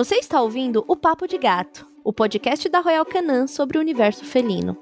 Você está ouvindo o Papo de Gato, o podcast da Royal Canin sobre o universo felino.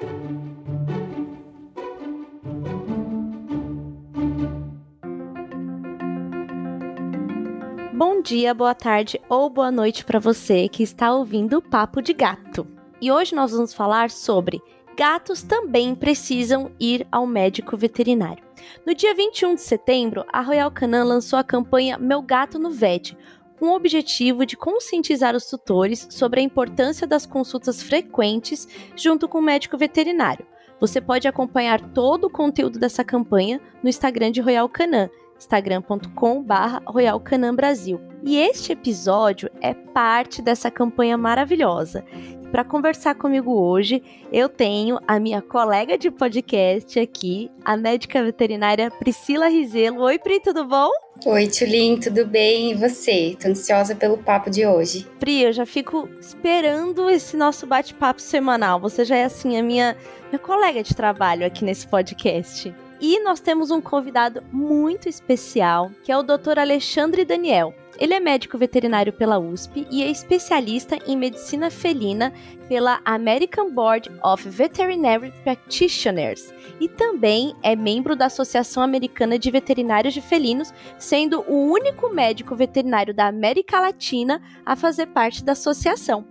Bom dia, boa tarde ou boa noite para você que está ouvindo o Papo de Gato. E hoje nós vamos falar sobre gatos também precisam ir ao médico veterinário. No dia 21 de setembro, a Royal Canin lançou a campanha Meu Gato no Vet, com o objetivo de conscientizar os tutores sobre a importância das consultas frequentes junto com o médico veterinário. Você pode acompanhar todo o conteúdo dessa campanha no Instagram de Royal Canin, instagram.com.br Royal Canin Brasil. E este episódio é parte dessa campanha maravilhosa. Para conversar comigo hoje, eu tenho a minha colega de podcast aqui, a médica veterinária Priscila Rizelo. Oi, Pri, tudo bom? Oi, Tulin, tudo bem? E você? Tô ansiosa pelo papo de hoje. Pri, eu já fico esperando esse nosso bate-papo semanal. Você já é, assim, a minha, minha colega de trabalho aqui nesse podcast. E nós temos um convidado muito especial, que é o Dr. Alexandre Daniel. Ele é médico veterinário pela USP e é especialista em medicina felina pela American Board of Veterinary Practitioners e também é membro da Associação Americana de Veterinários de Felinos, sendo o único médico veterinário da América Latina a fazer parte da associação.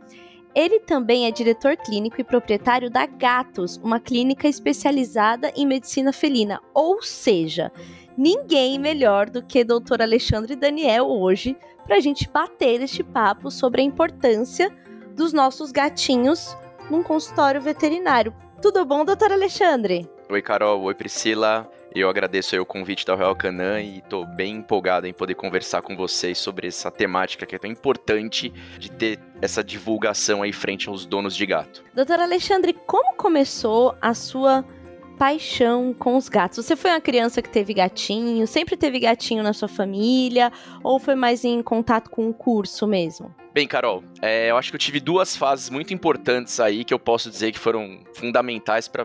Ele também é diretor clínico e proprietário da Gatos, uma clínica especializada em medicina felina. Ou seja, ninguém melhor do que Dr. Alexandre Daniel hoje para a gente bater este papo sobre a importância dos nossos gatinhos num consultório veterinário. Tudo bom, doutor Alexandre? Oi, Carol. Oi, Priscila. Eu agradeço o convite da Royal Canin e estou bem empolgado em poder conversar com vocês sobre essa temática que é tão importante de ter essa divulgação aí frente aos donos de gato. Doutor Alexandre, como começou a sua paixão com os gatos? Você foi uma criança que teve gatinho, sempre teve gatinho na sua família, ou foi mais em contato com o curso mesmo? Bem, Carol, é, eu acho que eu tive duas fases muito importantes aí que eu posso dizer que foram fundamentais para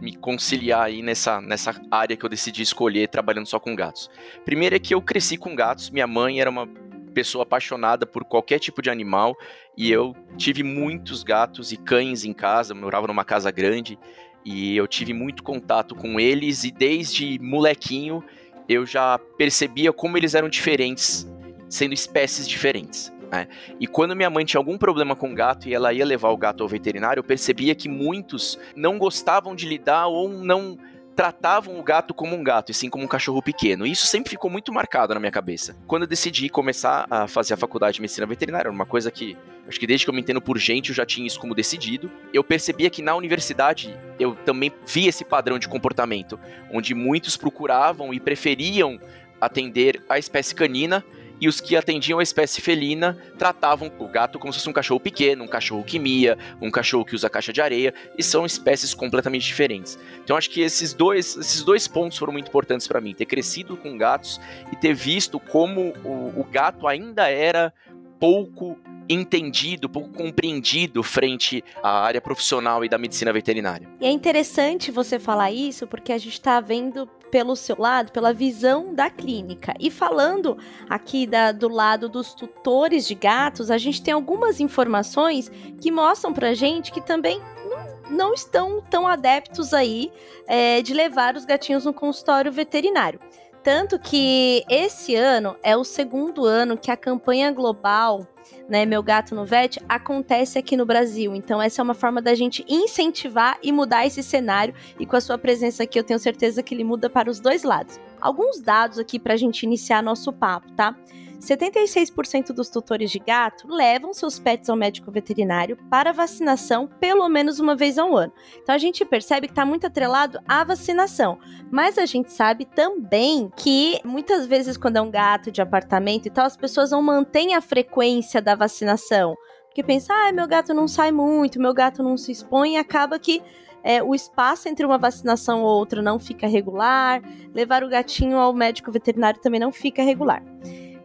me conciliar aí nessa, nessa área que eu decidi escolher trabalhando só com gatos. Primeiro é que eu cresci com gatos, minha mãe era uma pessoa apaixonada por qualquer tipo de animal e eu tive muitos gatos e cães em casa, morava numa casa grande e eu tive muito contato com eles e desde molequinho eu já percebia como eles eram diferentes, sendo espécies diferentes. Né? E quando minha mãe tinha algum problema com o gato e ela ia levar o gato ao veterinário, eu percebia que muitos não gostavam de lidar ou não tratavam o gato como um gato e sim como um cachorro pequeno. E isso sempre ficou muito marcado na minha cabeça. Quando eu decidi começar a fazer a faculdade de medicina veterinária, uma coisa que acho que desde que eu me entendo por gente eu já tinha isso como decidido. Eu percebia que na universidade eu também via esse padrão de comportamento, onde muitos procuravam e preferiam atender a espécie canina e os que atendiam a espécie felina tratavam o gato como se fosse um cachorro pequeno, um cachorro que mia, um cachorro que usa caixa de areia, e são espécies completamente diferentes. Então acho que esses dois, esses dois pontos foram muito importantes para mim, ter crescido com gatos e ter visto como o, o gato ainda era pouco entendido, pouco compreendido frente à área profissional e da medicina veterinária. E é interessante você falar isso porque a gente está vendo pelo seu lado, pela visão da clínica. E falando aqui da, do lado dos tutores de gatos, a gente tem algumas informações que mostram pra gente que também não, não estão tão adeptos aí é, de levar os gatinhos no consultório veterinário. Tanto que esse ano é o segundo ano que a campanha global né, Meu Gato no Vet, acontece aqui no Brasil. Então, essa é uma forma da gente incentivar e mudar esse cenário. E com a sua presença aqui, eu tenho certeza que ele muda para os dois lados. Alguns dados aqui para a gente iniciar nosso papo, tá? 76% dos tutores de gato levam seus pets ao médico veterinário para vacinação pelo menos uma vez ao ano. Então a gente percebe que está muito atrelado à vacinação. Mas a gente sabe também que muitas vezes, quando é um gato de apartamento e tal, as pessoas não mantêm a frequência da vacinação. Porque pensa, ah, meu gato não sai muito, meu gato não se expõe, e acaba que é, o espaço entre uma vacinação ou outra não fica regular, levar o gatinho ao médico veterinário também não fica regular.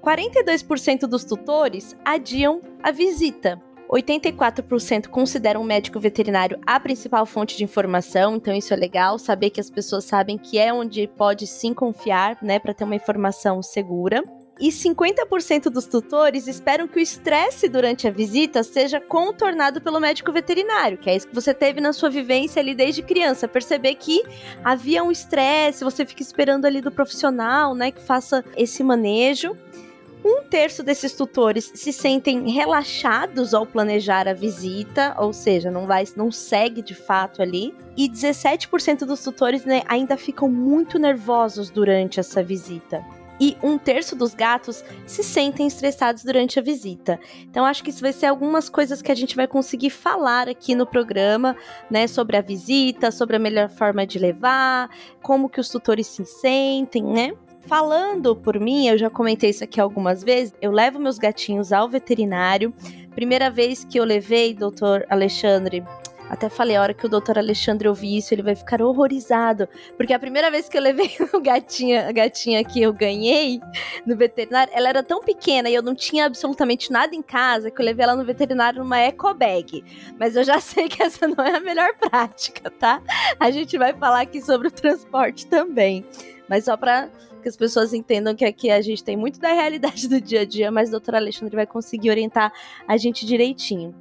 42% dos tutores adiam a visita. 84% consideram o médico veterinário a principal fonte de informação, então isso é legal, saber que as pessoas sabem que é onde pode sim confiar, né, para ter uma informação segura. E 50% dos tutores esperam que o estresse durante a visita seja contornado pelo médico veterinário, que é isso que você teve na sua vivência ali desde criança. Perceber que havia um estresse, você fica esperando ali do profissional, né, que faça esse manejo. Um terço desses tutores se sentem relaxados ao planejar a visita, ou seja, não vai, não segue de fato ali. E 17% dos tutores né, ainda ficam muito nervosos durante essa visita e um terço dos gatos se sentem estressados durante a visita. Então, acho que isso vai ser algumas coisas que a gente vai conseguir falar aqui no programa, né, sobre a visita, sobre a melhor forma de levar, como que os tutores se sentem, né? Falando por mim, eu já comentei isso aqui algumas vezes, eu levo meus gatinhos ao veterinário. Primeira vez que eu levei, doutor Alexandre, até falei, a hora que o doutor Alexandre ouvir isso, ele vai ficar horrorizado. Porque a primeira vez que eu levei o gatinha, a gatinha que eu ganhei no veterinário, ela era tão pequena e eu não tinha absolutamente nada em casa que eu levei ela no veterinário numa eco bag. Mas eu já sei que essa não é a melhor prática, tá? A gente vai falar aqui sobre o transporte também. Mas só para que as pessoas entendam que aqui a gente tem muito da realidade do dia a dia, mas o doutor Alexandre vai conseguir orientar a gente direitinho.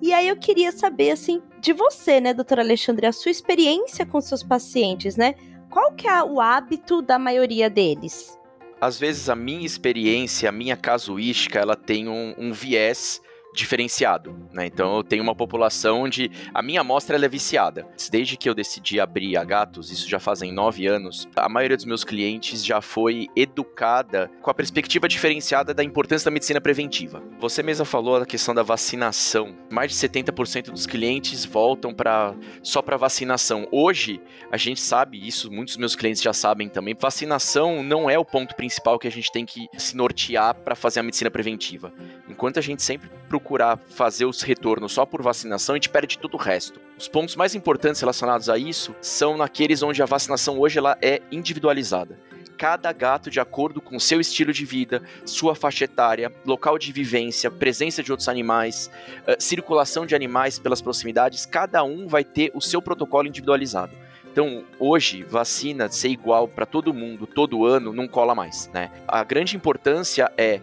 E aí eu queria saber, assim, de você, né, doutor Alexandre, a sua experiência com seus pacientes, né? Qual que é o hábito da maioria deles? Às vezes a minha experiência, a minha casuística, ela tem um, um viés diferenciado, né? Então eu tenho uma população onde a minha amostra é viciada. Desde que eu decidi abrir a Gatos, isso já fazem nove anos, a maioria dos meus clientes já foi educada com a perspectiva diferenciada da importância da medicina preventiva. Você mesma falou da questão da vacinação. Mais de 70% dos clientes voltam para só para vacinação. Hoje a gente sabe isso, muitos dos meus clientes já sabem também. Vacinação não é o ponto principal que a gente tem que se nortear para fazer a medicina preventiva. Enquanto a gente sempre procurar fazer os retornos só por vacinação, a gente perde todo o resto. Os pontos mais importantes relacionados a isso são naqueles onde a vacinação hoje ela é individualizada. Cada gato, de acordo com seu estilo de vida, sua faixa etária, local de vivência, presença de outros animais, uh, circulação de animais pelas proximidades, cada um vai ter o seu protocolo individualizado. Então, hoje, vacina ser igual para todo mundo, todo ano, não cola mais, né? A grande importância é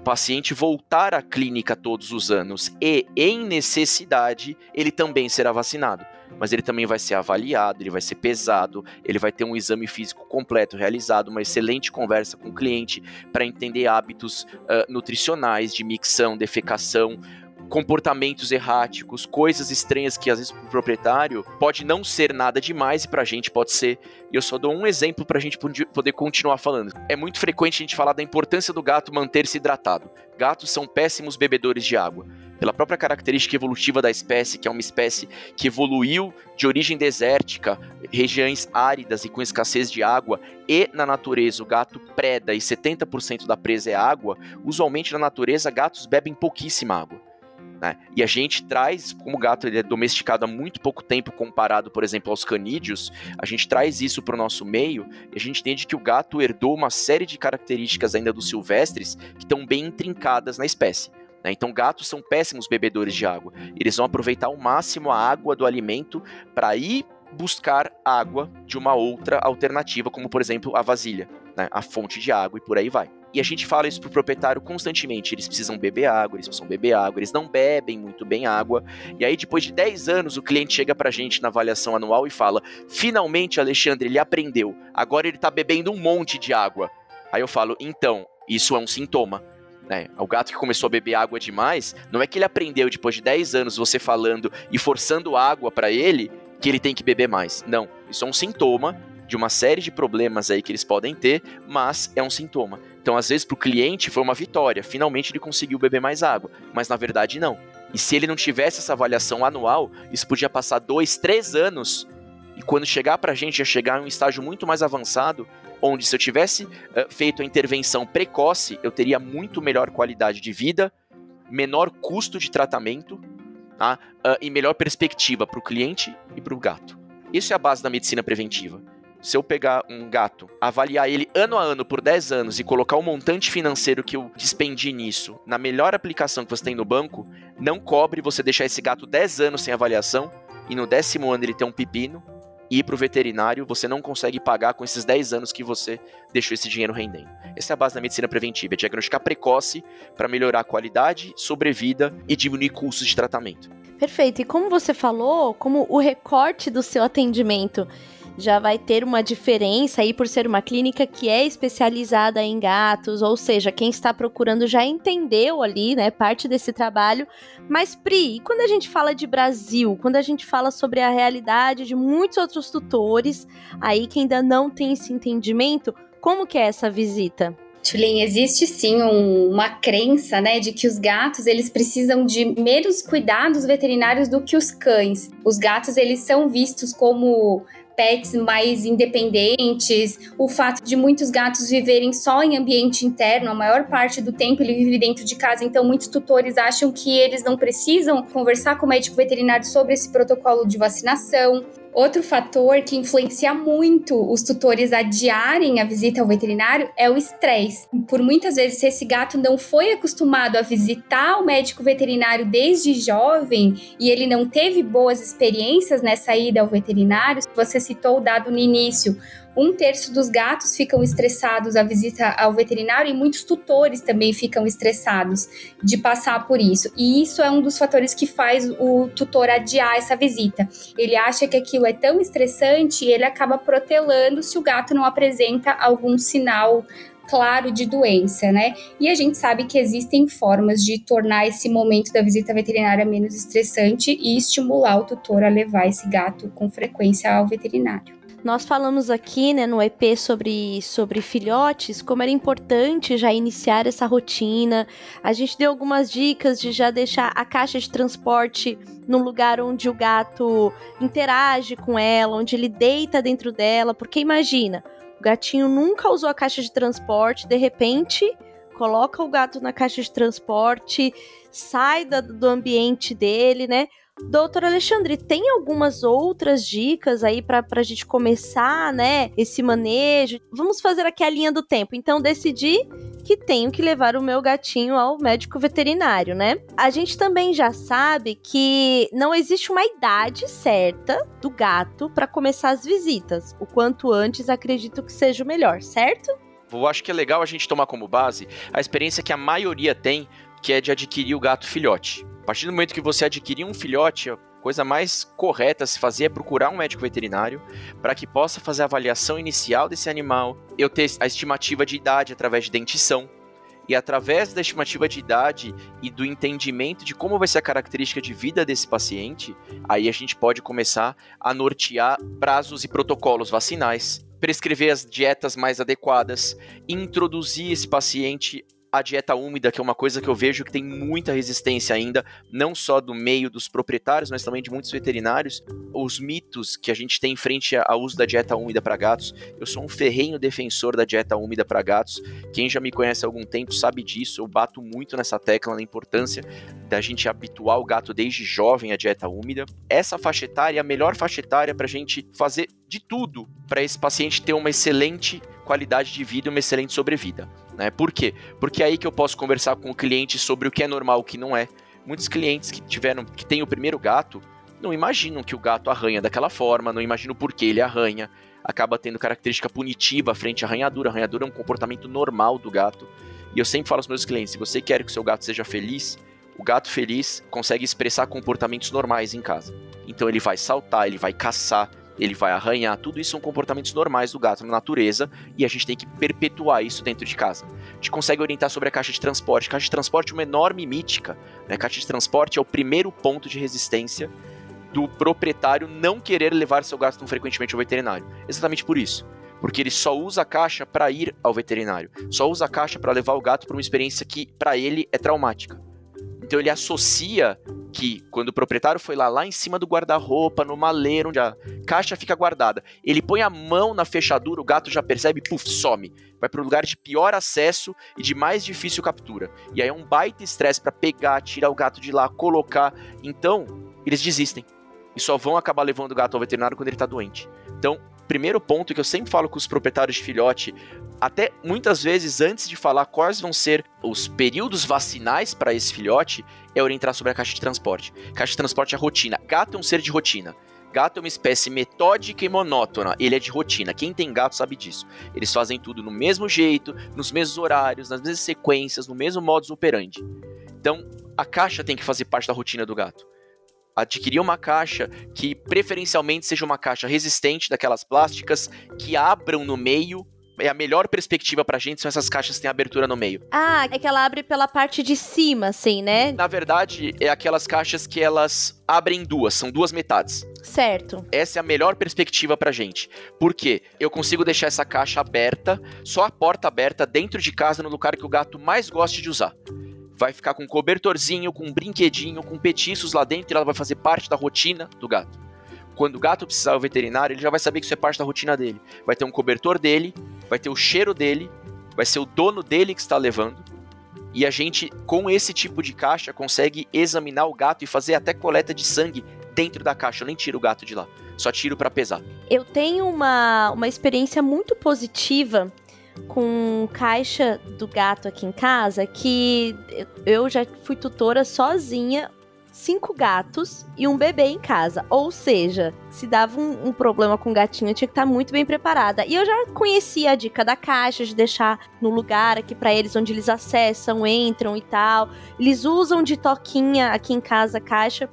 paciente voltar à clínica todos os anos e, em necessidade, ele também será vacinado. Mas ele também vai ser avaliado, ele vai ser pesado, ele vai ter um exame físico completo realizado, uma excelente conversa com o cliente para entender hábitos uh, nutricionais, de micção, defecação, comportamentos erráticos, coisas estranhas que às vezes para o proprietário pode não ser nada demais e para a gente pode ser. E eu só dou um exemplo para a gente poder continuar falando. É muito frequente a gente falar da importância do gato manter-se hidratado. Gatos são péssimos bebedores de água. Pela própria característica evolutiva da espécie, que é uma espécie que evoluiu de origem desértica, regiões áridas e com escassez de água, e na natureza o gato preda e 70% da presa é água, usualmente na natureza gatos bebem pouquíssima água. Né? E a gente traz, como o gato ele é domesticado há muito pouco tempo comparado, por exemplo, aos canídeos, a gente traz isso para o nosso meio e a gente entende que o gato herdou uma série de características ainda dos silvestres que estão bem intrincadas na espécie. Né? Então, gatos são péssimos bebedores de água. Eles vão aproveitar ao máximo a água do alimento para ir buscar água de uma outra alternativa, como por exemplo a vasilha, né? a fonte de água e por aí vai. E a gente fala isso pro proprietário constantemente. Eles precisam beber água, eles precisam beber água, eles não bebem muito bem água. E aí, depois de 10 anos, o cliente chega pra gente na avaliação anual e fala: finalmente, Alexandre, ele aprendeu. Agora ele tá bebendo um monte de água. Aí eu falo: então, isso é um sintoma. Né? O gato que começou a beber água demais, não é que ele aprendeu depois de 10 anos você falando e forçando água para ele que ele tem que beber mais. Não, isso é um sintoma de uma série de problemas aí que eles podem ter, mas é um sintoma. Então, às vezes, para o cliente foi uma vitória, finalmente ele conseguiu beber mais água, mas na verdade não. E se ele não tivesse essa avaliação anual, isso podia passar dois, três anos, e quando chegar para a gente, ia chegar em um estágio muito mais avançado, onde se eu tivesse uh, feito a intervenção precoce, eu teria muito melhor qualidade de vida, menor custo de tratamento tá? uh, e melhor perspectiva para o cliente e para o gato. Isso é a base da medicina preventiva se eu pegar um gato, avaliar ele ano a ano por 10 anos e colocar o montante financeiro que eu despendi nisso na melhor aplicação que você tem no banco, não cobre você deixar esse gato 10 anos sem avaliação e no décimo ano ele ter um pepino ir para o veterinário, você não consegue pagar com esses 10 anos que você deixou esse dinheiro rendendo. Essa é a base da medicina preventiva, é diagnosticar precoce para melhorar a qualidade, sobrevida e diminuir custos de tratamento. Perfeito. E como você falou, como o recorte do seu atendimento já vai ter uma diferença aí por ser uma clínica que é especializada em gatos, ou seja, quem está procurando já entendeu ali, né, parte desse trabalho. Mas Pri, e quando a gente fala de Brasil, quando a gente fala sobre a realidade de muitos outros tutores aí que ainda não tem esse entendimento, como que é essa visita? Tulin, existe sim um, uma crença, né, de que os gatos eles precisam de menos cuidados veterinários do que os cães. Os gatos eles são vistos como pets mais independentes, o fato de muitos gatos viverem só em ambiente interno, a maior parte do tempo ele vive dentro de casa, então muitos tutores acham que eles não precisam conversar com o médico veterinário sobre esse protocolo de vacinação. Outro fator que influencia muito os tutores adiarem a visita ao veterinário é o estresse. Por muitas vezes, se esse gato não foi acostumado a visitar o médico veterinário desde jovem e ele não teve boas experiências nessa ida ao veterinário, você citou o dado no início, um terço dos gatos ficam estressados à visita ao veterinário e muitos tutores também ficam estressados de passar por isso. E isso é um dos fatores que faz o tutor adiar essa visita. Ele acha que aquilo é tão estressante e ele acaba protelando se o gato não apresenta algum sinal claro de doença, né? E a gente sabe que existem formas de tornar esse momento da visita veterinária menos estressante e estimular o tutor a levar esse gato com frequência ao veterinário. Nós falamos aqui, né, no EP sobre, sobre filhotes, como era importante já iniciar essa rotina. A gente deu algumas dicas de já deixar a caixa de transporte no lugar onde o gato interage com ela, onde ele deita dentro dela, porque imagina, o gatinho nunca usou a caixa de transporte, de repente coloca o gato na caixa de transporte, sai da, do ambiente dele, né? Doutor Alexandre, tem algumas outras dicas aí para a gente começar, né? Esse manejo. Vamos fazer aqui a linha do tempo. Então, decidi que tenho que levar o meu gatinho ao médico veterinário, né? A gente também já sabe que não existe uma idade certa do gato para começar as visitas. O quanto antes, acredito que seja o melhor, certo? Eu acho que é legal a gente tomar como base a experiência que a maioria tem, que é de adquirir o gato filhote partir do momento que você adquirir um filhote, a coisa mais correta a se fazer é procurar um médico veterinário para que possa fazer a avaliação inicial desse animal, eu ter a estimativa de idade através de dentição. E através da estimativa de idade e do entendimento de como vai ser a característica de vida desse paciente, aí a gente pode começar a nortear prazos e protocolos vacinais, prescrever as dietas mais adequadas, introduzir esse paciente a dieta úmida, que é uma coisa que eu vejo que tem muita resistência ainda, não só do meio dos proprietários, mas também de muitos veterinários. Os mitos que a gente tem em frente ao uso da dieta úmida para gatos. Eu sou um ferrenho defensor da dieta úmida para gatos. Quem já me conhece há algum tempo sabe disso. Eu bato muito nessa tecla na importância da gente habituar o gato desde jovem à dieta úmida. Essa faixa etária é a melhor faixa etária para a gente fazer de tudo para esse paciente ter uma excelente qualidade de vida e uma excelente sobrevida. Né? Por quê? Porque é aí que eu posso conversar com o cliente sobre o que é normal o que não é. Muitos clientes que tiveram, que têm o primeiro gato, não imaginam que o gato arranha daquela forma, não imaginam por que ele arranha, acaba tendo característica punitiva frente à arranhadura. A arranhadura é um comportamento normal do gato. E eu sempre falo aos meus clientes: se você quer que o seu gato seja feliz, o gato feliz consegue expressar comportamentos normais em casa. Então ele vai saltar, ele vai caçar, ele vai arranhar, tudo isso são comportamentos normais do gato na natureza e a gente tem que perpetuar isso dentro de casa. A gente consegue orientar sobre a caixa de transporte. Caixa de transporte é uma enorme mítica. Né? Caixa de transporte é o primeiro ponto de resistência do proprietário não querer levar seu gato tão frequentemente ao veterinário. Exatamente por isso. Porque ele só usa a caixa para ir ao veterinário. Só usa a caixa para levar o gato para uma experiência que, para ele, é traumática. Então ele associa que quando o proprietário foi lá, lá em cima do guarda-roupa, no maleiro, onde a caixa fica guardada, ele põe a mão na fechadura, o gato já percebe, puf, some. Vai para o lugar de pior acesso e de mais difícil captura. E aí é um baita estresse para pegar, tirar o gato de lá, colocar. Então, eles desistem. E só vão acabar levando o gato ao veterinário quando ele está doente. Então, primeiro ponto que eu sempre falo com os proprietários de filhote, até muitas vezes antes de falar quais vão ser os períodos vacinais para esse filhote, é orientar sobre a caixa de transporte. Caixa de transporte é rotina. Gato é um ser de rotina. Gato é uma espécie metódica e monótona, ele é de rotina. Quem tem gato sabe disso. Eles fazem tudo no mesmo jeito, nos mesmos horários, nas mesmas sequências, no mesmo modus operandi. Então, a caixa tem que fazer parte da rotina do gato. Adquirir uma caixa que preferencialmente seja uma caixa resistente, daquelas plásticas que abram no meio é a melhor perspectiva pra gente são essas caixas que têm abertura no meio. Ah, é que ela abre pela parte de cima, assim, né? Na verdade, é aquelas caixas que elas abrem duas, são duas metades. Certo. Essa é a melhor perspectiva pra gente. Por quê? Eu consigo deixar essa caixa aberta, só a porta aberta dentro de casa no lugar que o gato mais goste de usar vai ficar com um cobertorzinho, com um brinquedinho, com petiços lá dentro e ela vai fazer parte da rotina do gato. Quando o gato precisar do veterinário, ele já vai saber que isso é parte da rotina dele. Vai ter um cobertor dele, vai ter o cheiro dele, vai ser o dono dele que está levando. E a gente, com esse tipo de caixa, consegue examinar o gato e fazer até coleta de sangue dentro da caixa. Eu nem tiro o gato de lá, só tiro para pesar. Eu tenho uma, uma experiência muito positiva com caixa do gato aqui em casa que eu já fui tutora sozinha cinco gatos e um bebê em casa. Ou seja, se dava um, um problema com o gatinho, eu tinha que estar muito bem preparada. E eu já conhecia a dica da caixa, de deixar no lugar aqui para eles, onde eles acessam, entram e tal. Eles usam de toquinha aqui em casa a caixa.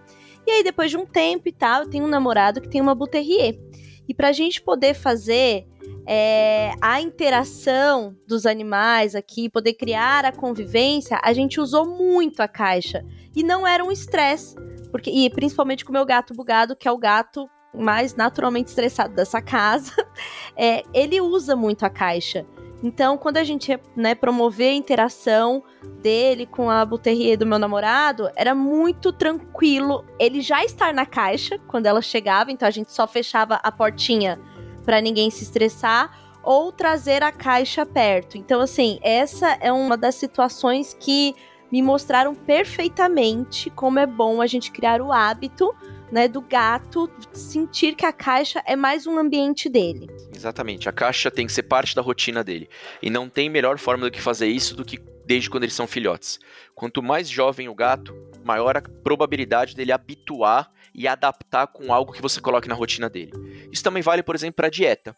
E aí, depois de um tempo e tal, eu tenho um namorado que tem uma Buterrier. E pra gente poder fazer é, a interação dos animais aqui, poder criar a convivência, a gente usou muito a caixa. E não era um estresse, porque e principalmente com o meu gato bugado, que é o gato mais naturalmente estressado dessa casa, é, ele usa muito a caixa. Então, quando a gente né, promover a interação dele com a Buterrier do meu namorado, era muito tranquilo ele já estar na caixa quando ela chegava, então a gente só fechava a portinha para ninguém se estressar ou trazer a caixa perto. Então, assim, essa é uma das situações que me mostraram perfeitamente como é bom a gente criar o hábito né, do gato sentir que a caixa é mais um ambiente dele. Exatamente, a caixa tem que ser parte da rotina dele. E não tem melhor forma do que fazer isso do que desde quando eles são filhotes. Quanto mais jovem o gato, maior a probabilidade dele habituar e adaptar com algo que você coloque na rotina dele. Isso também vale, por exemplo, para dieta.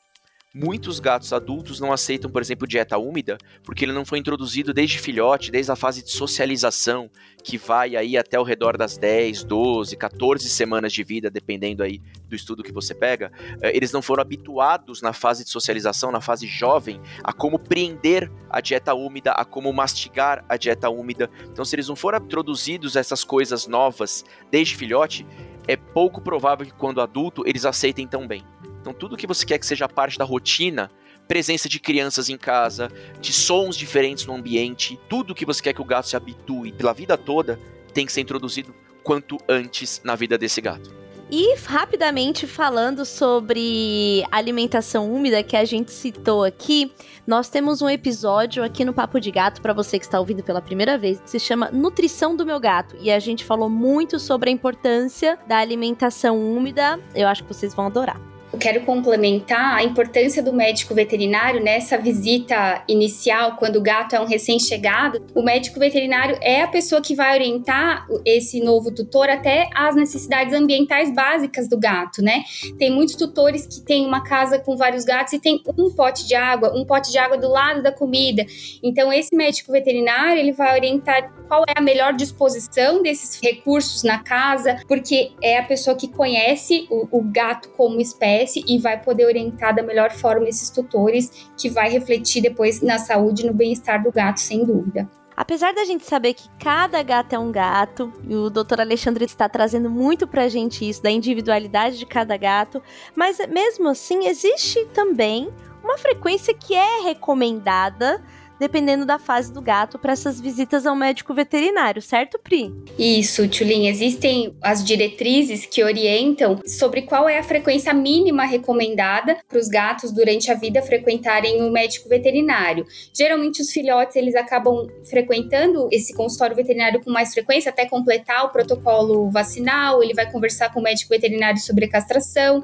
Muitos gatos adultos não aceitam, por exemplo, dieta úmida, porque ele não foi introduzido desde filhote, desde a fase de socialização, que vai aí até ao redor das 10, 12, 14 semanas de vida, dependendo aí do estudo que você pega. Eh, eles não foram habituados na fase de socialização, na fase jovem, a como prender a dieta úmida, a como mastigar a dieta úmida. Então, se eles não foram introduzidos essas coisas novas desde filhote, é pouco provável que quando adulto eles aceitem tão bem. Então, tudo que você quer que seja parte da rotina, presença de crianças em casa, de sons diferentes no ambiente, tudo que você quer que o gato se habitue pela vida toda, tem que ser introduzido quanto antes na vida desse gato. E rapidamente falando sobre alimentação úmida que a gente citou aqui, nós temos um episódio aqui no Papo de Gato para você que está ouvindo pela primeira vez, que se chama Nutrição do meu gato, e a gente falou muito sobre a importância da alimentação úmida. Eu acho que vocês vão adorar. Eu quero complementar a importância do médico veterinário nessa visita inicial, quando o gato é um recém-chegado. O médico veterinário é a pessoa que vai orientar esse novo tutor até as necessidades ambientais básicas do gato, né? Tem muitos tutores que têm uma casa com vários gatos e tem um pote de água, um pote de água do lado da comida. Então, esse médico veterinário ele vai orientar qual é a melhor disposição desses recursos na casa, porque é a pessoa que conhece o, o gato como espécie e vai poder orientar da melhor forma esses tutores, que vai refletir depois na saúde e no bem-estar do gato, sem dúvida. Apesar da gente saber que cada gato é um gato, e o Dr. Alexandre está trazendo muito pra gente isso, da individualidade de cada gato, mas mesmo assim existe também uma frequência que é recomendada dependendo da fase do gato, para essas visitas ao médico veterinário, certo, Pri? Isso, Tulin. Existem as diretrizes que orientam sobre qual é a frequência mínima recomendada para os gatos durante a vida frequentarem o médico veterinário. Geralmente, os filhotes eles acabam frequentando esse consultório veterinário com mais frequência, até completar o protocolo vacinal. Ele vai conversar com o médico veterinário sobre castração.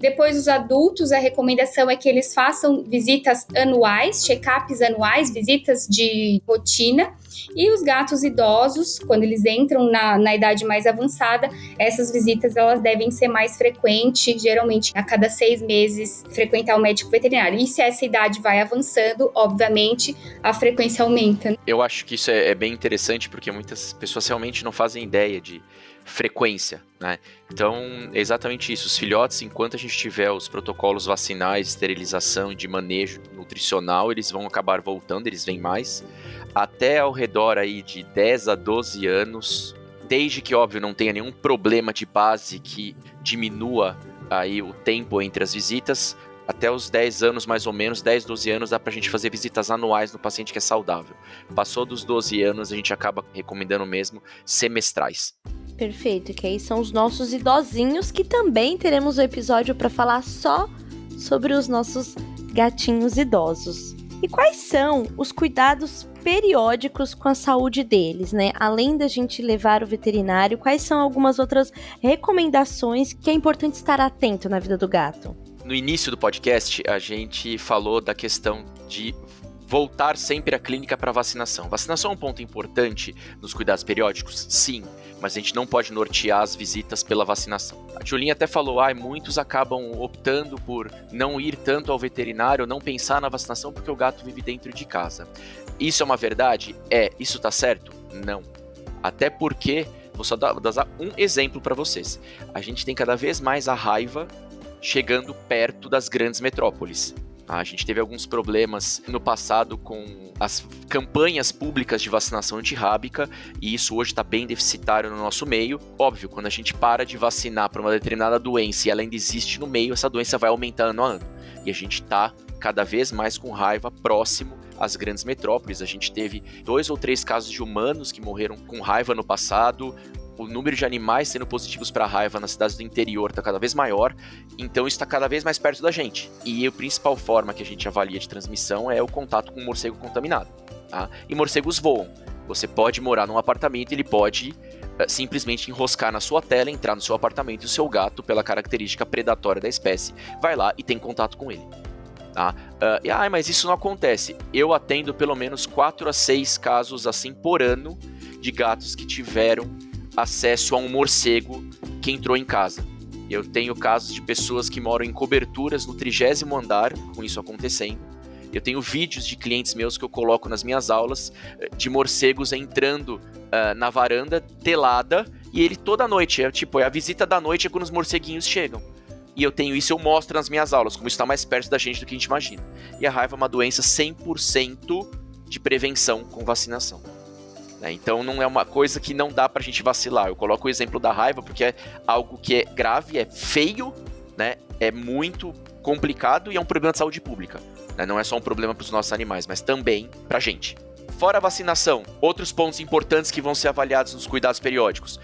Depois, os adultos, a recomendação é que eles façam visitas anuais, check-ups anuais, visitas de rotina. E os gatos idosos, quando eles entram na, na idade mais avançada, essas visitas elas devem ser mais frequentes, geralmente a cada seis meses, frequentar o médico veterinário. E se essa idade vai avançando, obviamente, a frequência aumenta. Eu acho que isso é, é bem interessante porque muitas pessoas realmente não fazem ideia de frequência, né? Então, é exatamente isso. Os filhotes, enquanto a gente tiver os protocolos vacinais, esterilização e de manejo nutricional, eles vão acabar voltando, eles vêm mais. Até ao redor aí de 10 a 12 anos, desde que, óbvio, não tenha nenhum problema de base que diminua aí o tempo entre as visitas, até os 10 anos mais ou menos, 10, 12 anos, dá pra gente fazer visitas anuais no paciente que é saudável. Passou dos 12 anos, a gente acaba recomendando mesmo semestrais. Perfeito, que aí são os nossos idosinhos que também teremos um episódio para falar só sobre os nossos gatinhos idosos. E quais são os cuidados periódicos com a saúde deles, né? Além da gente levar o veterinário, quais são algumas outras recomendações que é importante estar atento na vida do gato? No início do podcast, a gente falou da questão de voltar sempre à clínica para vacinação. Vacinação é um ponto importante nos cuidados periódicos? Sim, mas a gente não pode nortear as visitas pela vacinação. A Tiolinha até falou, ah, muitos acabam optando por não ir tanto ao veterinário, não pensar na vacinação porque o gato vive dentro de casa. Isso é uma verdade? É. Isso tá certo? Não. Até porque, vou só dar, dar um exemplo para vocês. A gente tem cada vez mais a raiva chegando perto das grandes metrópoles. A gente teve alguns problemas no passado com as campanhas públicas de vacinação antirrábica e isso hoje está bem deficitário no nosso meio. Óbvio, quando a gente para de vacinar para uma determinada doença e ela ainda existe no meio, essa doença vai aumentando ano a ano. E a gente está cada vez mais com raiva próximo às grandes metrópoles. A gente teve dois ou três casos de humanos que morreram com raiva no passado, o número de animais sendo positivos para raiva nas cidades do interior está cada vez maior, então está cada vez mais perto da gente. E a principal forma que a gente avalia de transmissão é o contato com um morcego contaminado. Tá? E morcegos voam. Você pode morar num apartamento, ele pode uh, simplesmente enroscar na sua tela, entrar no seu apartamento e o seu gato, pela característica predatória da espécie, vai lá e tem contato com ele. Tá? Uh, e, ah, mas isso não acontece. Eu atendo pelo menos 4 a 6 casos assim por ano de gatos que tiveram acesso a um morcego que entrou em casa. Eu tenho casos de pessoas que moram em coberturas no trigésimo andar, com isso acontecendo. Eu tenho vídeos de clientes meus que eu coloco nas minhas aulas eh, de morcegos entrando uh, na varanda telada e ele toda noite, é tipo, é a visita da noite é quando os morceguinhos chegam. E eu tenho isso, eu mostro nas minhas aulas, como está mais perto da gente do que a gente imagina. E a raiva é uma doença 100% de prevenção com vacinação. Né? Então não é uma coisa que não dá pra gente vacilar. Eu coloco o exemplo da raiva porque é algo que é grave, é feio, né? É muito complicado e é um problema de saúde pública. Né? Não é só um problema para os nossos animais, mas também pra gente. Fora a vacinação, outros pontos importantes que vão ser avaliados nos cuidados periódicos.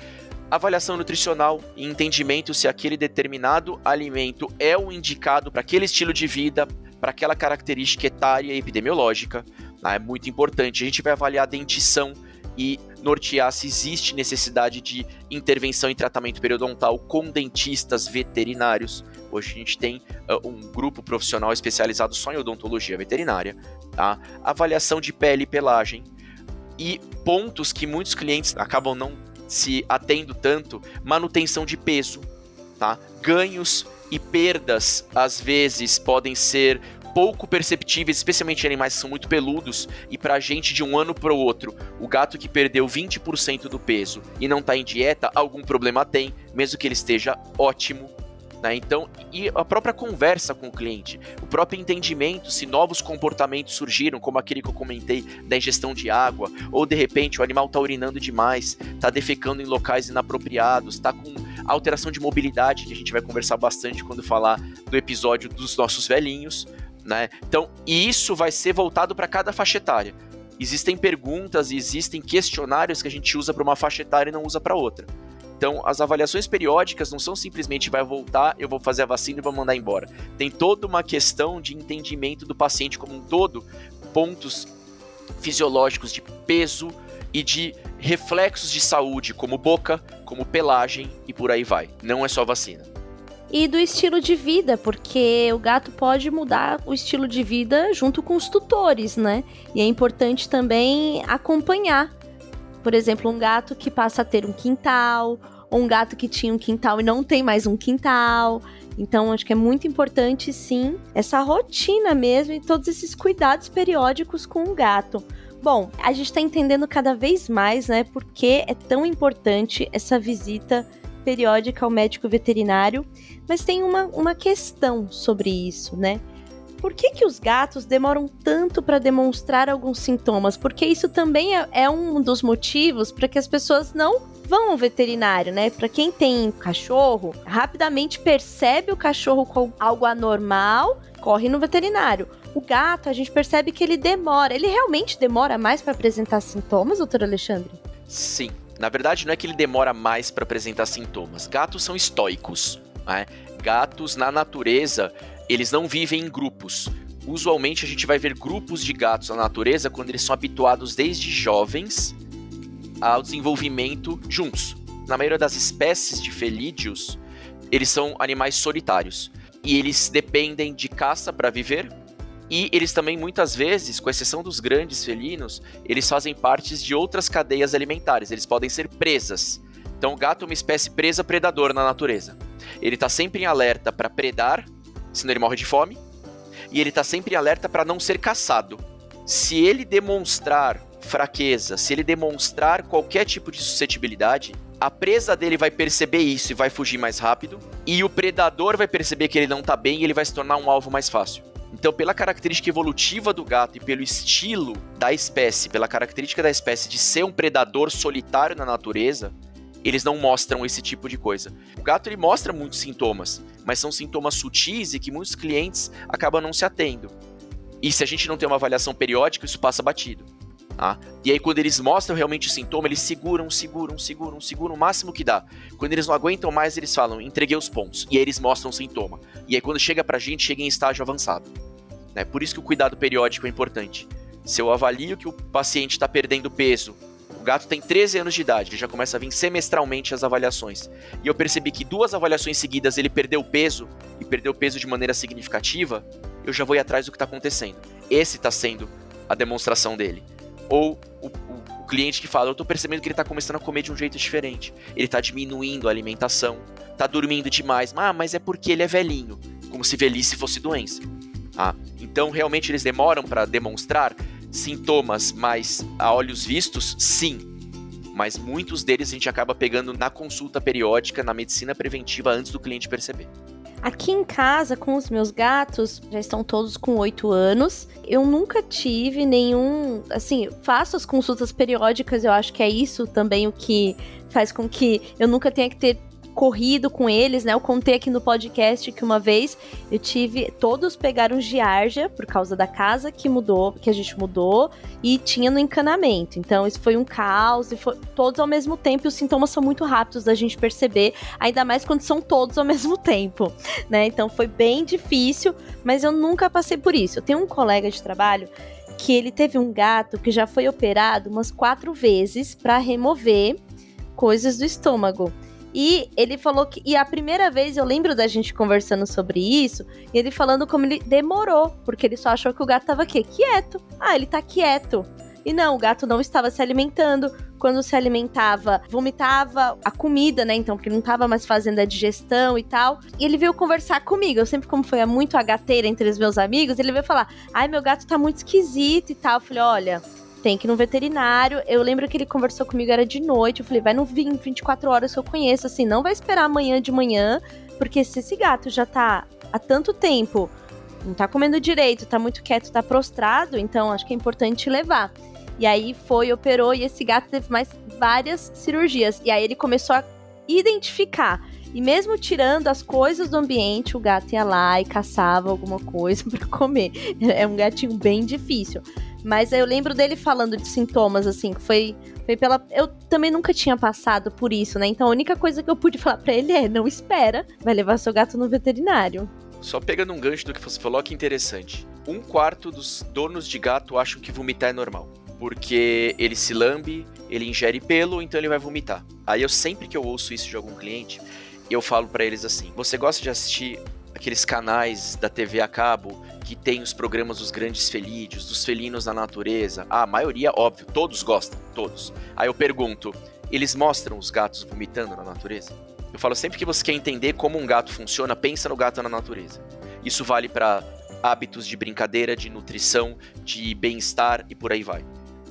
Avaliação nutricional e entendimento se aquele determinado alimento é o indicado para aquele estilo de vida, para aquela característica etária e epidemiológica. Né? É muito importante. A gente vai avaliar a dentição, e nortear se existe necessidade de intervenção em tratamento periodontal com dentistas veterinários. Hoje a gente tem uh, um grupo profissional especializado só em odontologia veterinária, tá? avaliação de pele e pelagem e pontos que muitos clientes acabam não se atendo tanto, manutenção de peso, tá? ganhos e perdas às vezes podem ser pouco perceptíveis, especialmente em animais que são muito peludos, e pra gente de um ano pro outro, o gato que perdeu 20% do peso e não tá em dieta, algum problema tem, mesmo que ele esteja ótimo. Né? Então, e a própria conversa com o cliente, o próprio entendimento se novos comportamentos surgiram, como aquele que eu comentei da ingestão de água, ou de repente o animal está urinando demais, está defecando em locais inapropriados, está com alteração de mobilidade, que a gente vai conversar bastante quando falar do episódio dos nossos velhinhos, né? Então, isso vai ser voltado para cada faixa etária. Existem perguntas e existem questionários que a gente usa para uma faixa etária e não usa para outra. Então, as avaliações periódicas não são simplesmente vai voltar, eu vou fazer a vacina e vou mandar embora. Tem toda uma questão de entendimento do paciente como um todo, pontos fisiológicos de peso e de reflexos de saúde, como boca, como pelagem e por aí vai. Não é só vacina. E do estilo de vida, porque o gato pode mudar o estilo de vida junto com os tutores, né? E é importante também acompanhar. Por exemplo, um gato que passa a ter um quintal, ou um gato que tinha um quintal e não tem mais um quintal. Então, acho que é muito importante, sim, essa rotina mesmo e todos esses cuidados periódicos com o gato. Bom, a gente está entendendo cada vez mais, né, por que é tão importante essa visita periódica ao médico veterinário, mas tem uma, uma questão sobre isso, né? Por que, que os gatos demoram tanto para demonstrar alguns sintomas? Porque isso também é, é um dos motivos para que as pessoas não vão ao veterinário, né? Para quem tem cachorro, rapidamente percebe o cachorro com algo anormal, corre no veterinário. O gato, a gente percebe que ele demora. Ele realmente demora mais para apresentar sintomas, doutor Alexandre? Sim. Na verdade, não é que ele demora mais para apresentar sintomas. Gatos são estoicos. Né? Gatos, na natureza, eles não vivem em grupos. Usualmente a gente vai ver grupos de gatos na natureza quando eles são habituados desde jovens ao desenvolvimento juntos. Na maioria das espécies de felídeos, eles são animais solitários e eles dependem de caça para viver. E eles também muitas vezes, com exceção dos grandes felinos, eles fazem partes de outras cadeias alimentares. Eles podem ser presas. Então, o gato é uma espécie presa predador na natureza. Ele está sempre em alerta para predar senão ele morre de fome. E ele tá sempre em alerta para não ser caçado. Se ele demonstrar fraqueza, se ele demonstrar qualquer tipo de suscetibilidade, a presa dele vai perceber isso e vai fugir mais rápido, e o predador vai perceber que ele não tá bem e ele vai se tornar um alvo mais fácil. Então, pela característica evolutiva do gato e pelo estilo da espécie, pela característica da espécie de ser um predador solitário na natureza, eles não mostram esse tipo de coisa. O gato ele mostra muitos sintomas, mas são sintomas sutis e que muitos clientes acabam não se atendo. E se a gente não tem uma avaliação periódica, isso passa batido. Tá? E aí, quando eles mostram realmente o sintoma, eles seguram, seguram, seguram, seguram o máximo que dá. Quando eles não aguentam mais, eles falam, entreguei os pontos. E aí eles mostram o sintoma. E aí, quando chega pra gente, chega em estágio avançado. Né? Por isso que o cuidado periódico é importante. Se eu avalio que o paciente está perdendo peso, o gato tem 13 anos de idade, ele já começa a vir semestralmente as avaliações. E eu percebi que duas avaliações seguidas ele perdeu peso, e perdeu peso de maneira significativa, eu já vou ir atrás do que está acontecendo. Esse está sendo a demonstração dele. Ou o, o, o cliente que fala, eu estou percebendo que ele está começando a comer de um jeito diferente. Ele está diminuindo a alimentação, está dormindo demais. Ah, mas é porque ele é velhinho, como se velhice fosse doença. Ah, então realmente eles demoram para demonstrar sintomas mais a olhos vistos, sim. Mas muitos deles a gente acaba pegando na consulta periódica, na medicina preventiva, antes do cliente perceber. Aqui em casa, com os meus gatos, já estão todos com oito anos. Eu nunca tive nenhum. Assim, faço as consultas periódicas, eu acho que é isso também o que faz com que eu nunca tenha que ter corrido com eles, né? Eu contei aqui no podcast que uma vez eu tive. Todos pegaram giardia por causa da casa que mudou, que a gente mudou, e tinha no encanamento. Então, isso foi um caos, e foi todos ao mesmo tempo, e os sintomas são muito rápidos da gente perceber, ainda mais quando são todos ao mesmo tempo, né? Então foi bem difícil, mas eu nunca passei por isso. Eu tenho um colega de trabalho que ele teve um gato que já foi operado umas quatro vezes para remover coisas do estômago. E ele falou que. E a primeira vez eu lembro da gente conversando sobre isso, e ele falando como ele demorou, porque ele só achou que o gato tava? Quieto. Ah, ele tá quieto. E não, o gato não estava se alimentando. Quando se alimentava, vomitava a comida, né? Então, porque não estava mais fazendo a digestão e tal. E ele veio conversar comigo. Eu sempre, como foi muito agateira entre os meus amigos, ele veio falar: Ai, meu gato tá muito esquisito e tal. Eu falei: Olha, tem que ir no veterinário. Eu lembro que ele conversou comigo, era de noite. Eu falei, vai no 24 horas que eu conheço, assim, não vai esperar amanhã de manhã, porque se esse gato já tá há tanto tempo, não tá comendo direito, tá muito quieto, tá prostrado, então acho que é importante levar. E aí foi, operou, e esse gato teve mais várias cirurgias. E aí ele começou a identificar. E mesmo tirando as coisas do ambiente, o gato ia lá e caçava alguma coisa para comer. É um gatinho bem difícil. Mas eu lembro dele falando de sintomas, assim, que foi, foi pela. Eu também nunca tinha passado por isso, né? Então a única coisa que eu pude falar para ele é: não espera, vai levar seu gato no veterinário. Só pegando um gancho do que você falou, que interessante. Um quarto dos donos de gato acham que vomitar é normal. Porque ele se lambe, ele ingere pelo, então ele vai vomitar. Aí eu sempre que eu ouço isso de algum cliente, eu falo para eles assim: você gosta de assistir aqueles canais da TV a cabo que tem os programas dos grandes felídeos, dos felinos na natureza? Ah, a maioria, óbvio, todos gostam, todos. Aí eu pergunto: eles mostram os gatos vomitando na natureza? Eu falo sempre que você quer entender como um gato funciona, pensa no gato na natureza. Isso vale para hábitos de brincadeira, de nutrição, de bem-estar e por aí vai.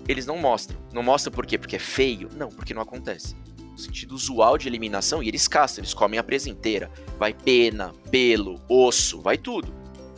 Eles não mostram. Não mostram por quê? Porque é feio? Não, porque não acontece. Sentido usual de eliminação, e eles caçam, eles comem a presa inteira. Vai pena, pelo, osso, vai tudo.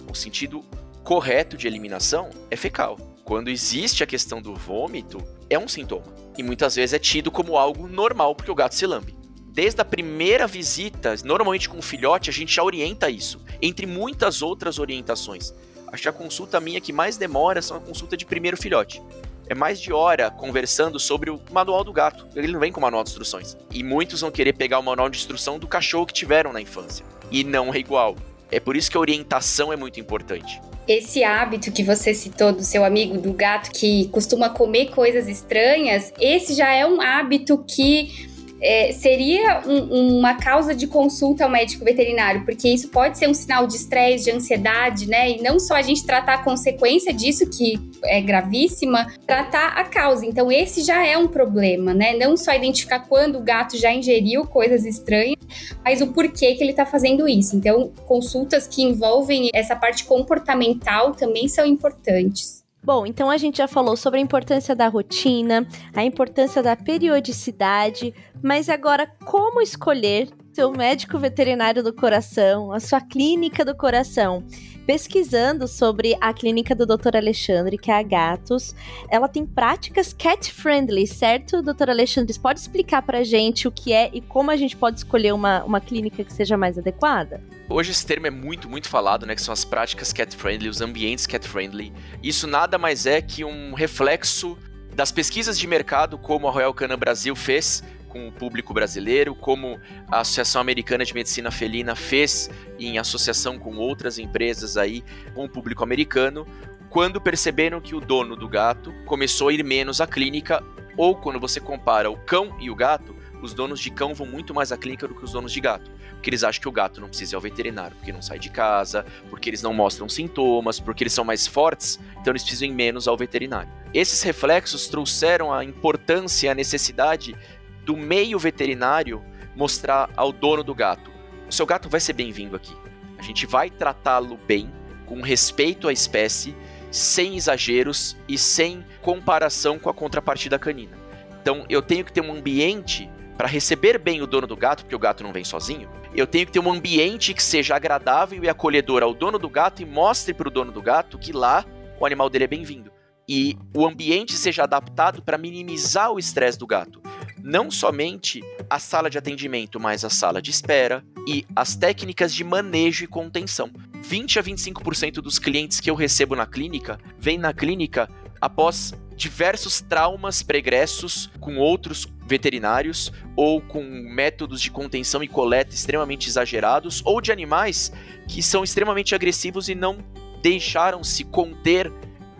O sentido correto de eliminação é fecal. Quando existe a questão do vômito, é um sintoma. E muitas vezes é tido como algo normal porque o gato se lambe desde a primeira visita, normalmente com o filhote, a gente já orienta isso, entre muitas outras orientações. Acho que a consulta minha que mais demora são a consulta de primeiro filhote. É mais de hora conversando sobre o manual do gato. Ele não vem com manual de instruções. E muitos vão querer pegar o manual de instrução do cachorro que tiveram na infância. E não é igual. É por isso que a orientação é muito importante. Esse hábito que você citou do seu amigo, do gato que costuma comer coisas estranhas, esse já é um hábito que é, seria um, uma causa de consulta ao médico veterinário, porque isso pode ser um sinal de estresse, de ansiedade, né? E não só a gente tratar a consequência disso, que é gravíssima, tratar a causa. Então, esse já é um problema, né? Não só identificar quando o gato já ingeriu coisas estranhas, mas o porquê que ele está fazendo isso. Então, consultas que envolvem essa parte comportamental também são importantes. Bom, então a gente já falou sobre a importância da rotina, a importância da periodicidade, mas agora como escolher seu médico veterinário do coração, a sua clínica do coração? pesquisando sobre a clínica do Dr. Alexandre, que é a Gatos. Ela tem práticas cat friendly, certo, Dr. Alexandre? Pode explicar pra gente o que é e como a gente pode escolher uma, uma clínica que seja mais adequada? Hoje esse termo é muito, muito falado, né? Que são as práticas cat friendly, os ambientes cat friendly. Isso nada mais é que um reflexo das pesquisas de mercado como a Royal Canin Brasil fez com o público brasileiro, como a Associação Americana de Medicina Felina fez em associação com outras empresas aí com o público americano, quando perceberam que o dono do gato começou a ir menos à clínica, ou quando você compara o cão e o gato, os donos de cão vão muito mais à clínica do que os donos de gato. Porque eles acham que o gato não precisa ir ao veterinário, porque não sai de casa, porque eles não mostram sintomas, porque eles são mais fortes, então eles precisam ir menos ao veterinário. Esses reflexos trouxeram a importância e a necessidade do meio veterinário mostrar ao dono do gato: o seu gato vai ser bem-vindo aqui. A gente vai tratá-lo bem, com respeito à espécie, sem exageros e sem comparação com a contrapartida canina. Então eu tenho que ter um ambiente para receber bem o dono do gato, porque o gato não vem sozinho. Eu tenho que ter um ambiente que seja agradável e acolhedor ao dono do gato e mostre para o dono do gato que lá o animal dele é bem-vindo. E o ambiente seja adaptado para minimizar o estresse do gato não somente a sala de atendimento, mas a sala de espera e as técnicas de manejo e contenção. 20 a 25% dos clientes que eu recebo na clínica vêm na clínica após diversos traumas pregressos com outros veterinários ou com métodos de contenção e coleta extremamente exagerados ou de animais que são extremamente agressivos e não deixaram se conter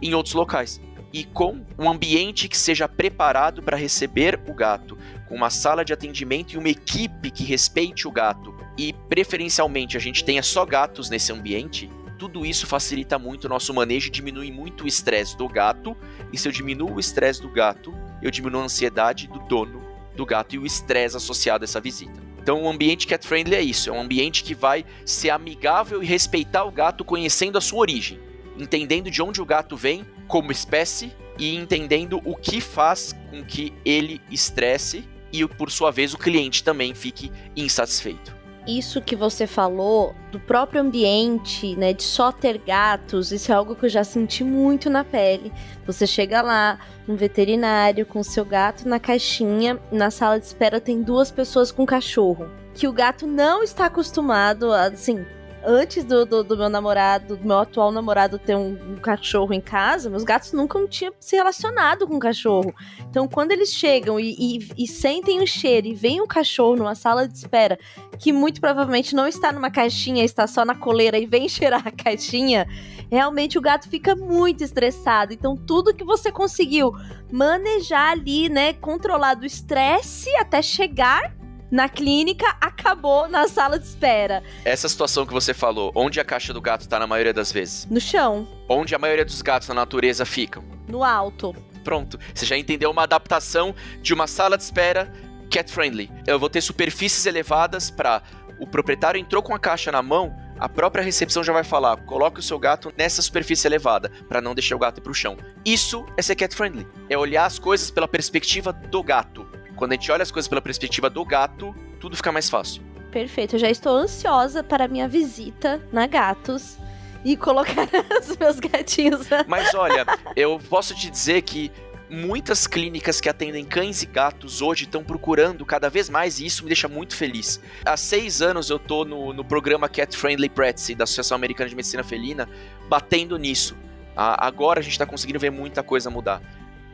em outros locais e com um ambiente que seja preparado para receber o gato, com uma sala de atendimento e uma equipe que respeite o gato e preferencialmente a gente tenha só gatos nesse ambiente, tudo isso facilita muito o nosso manejo e diminui muito o estresse do gato. E se eu diminuo o estresse do gato, eu diminuo a ansiedade do dono do gato e o estresse associado a essa visita. Então, o ambiente cat friendly é isso: é um ambiente que vai ser amigável e respeitar o gato conhecendo a sua origem, entendendo de onde o gato vem como espécie e entendendo o que faz com que ele estresse e, por sua vez, o cliente também fique insatisfeito. Isso que você falou do próprio ambiente, né, de só ter gatos, isso é algo que eu já senti muito na pele. Você chega lá, um veterinário com seu gato na caixinha, na sala de espera tem duas pessoas com cachorro. Que o gato não está acostumado, assim, antes do, do, do, meu namorado, do meu atual namorado ter um, um, cachorro em casa, meus gatos nunca tinham se relacionado com um cachorro. Então, quando eles chegam e, e, e sentem o cheiro e vem um cachorro numa sala de espera, que muito provavelmente não está numa caixinha, está só na coleira e vem cheirar a caixinha, realmente o gato fica muito estressado. Então, tudo que você conseguiu manejar ali, né, controlar do estresse até chegar na clínica, acabou na sala de espera. Essa situação que você falou, onde a caixa do gato tá na maioria das vezes? No chão. Onde a maioria dos gatos na natureza ficam? No alto. Pronto, você já entendeu uma adaptação de uma sala de espera cat friendly. Eu vou ter superfícies elevadas para o proprietário entrou com a caixa na mão, a própria recepção já vai falar: coloque o seu gato nessa superfície elevada, para não deixar o gato ir pro chão. Isso é ser cat friendly. É olhar as coisas pela perspectiva do gato. Quando a gente olha as coisas pela perspectiva do gato, tudo fica mais fácil. Perfeito, eu já estou ansiosa para minha visita na Gatos e colocar os meus gatinhos. Mas olha, eu posso te dizer que muitas clínicas que atendem cães e gatos hoje estão procurando cada vez mais e isso me deixa muito feliz. Há seis anos eu tô no, no programa Cat Friendly Practice da Associação Americana de Medicina Felina, batendo nisso. Ah, agora a gente está conseguindo ver muita coisa mudar.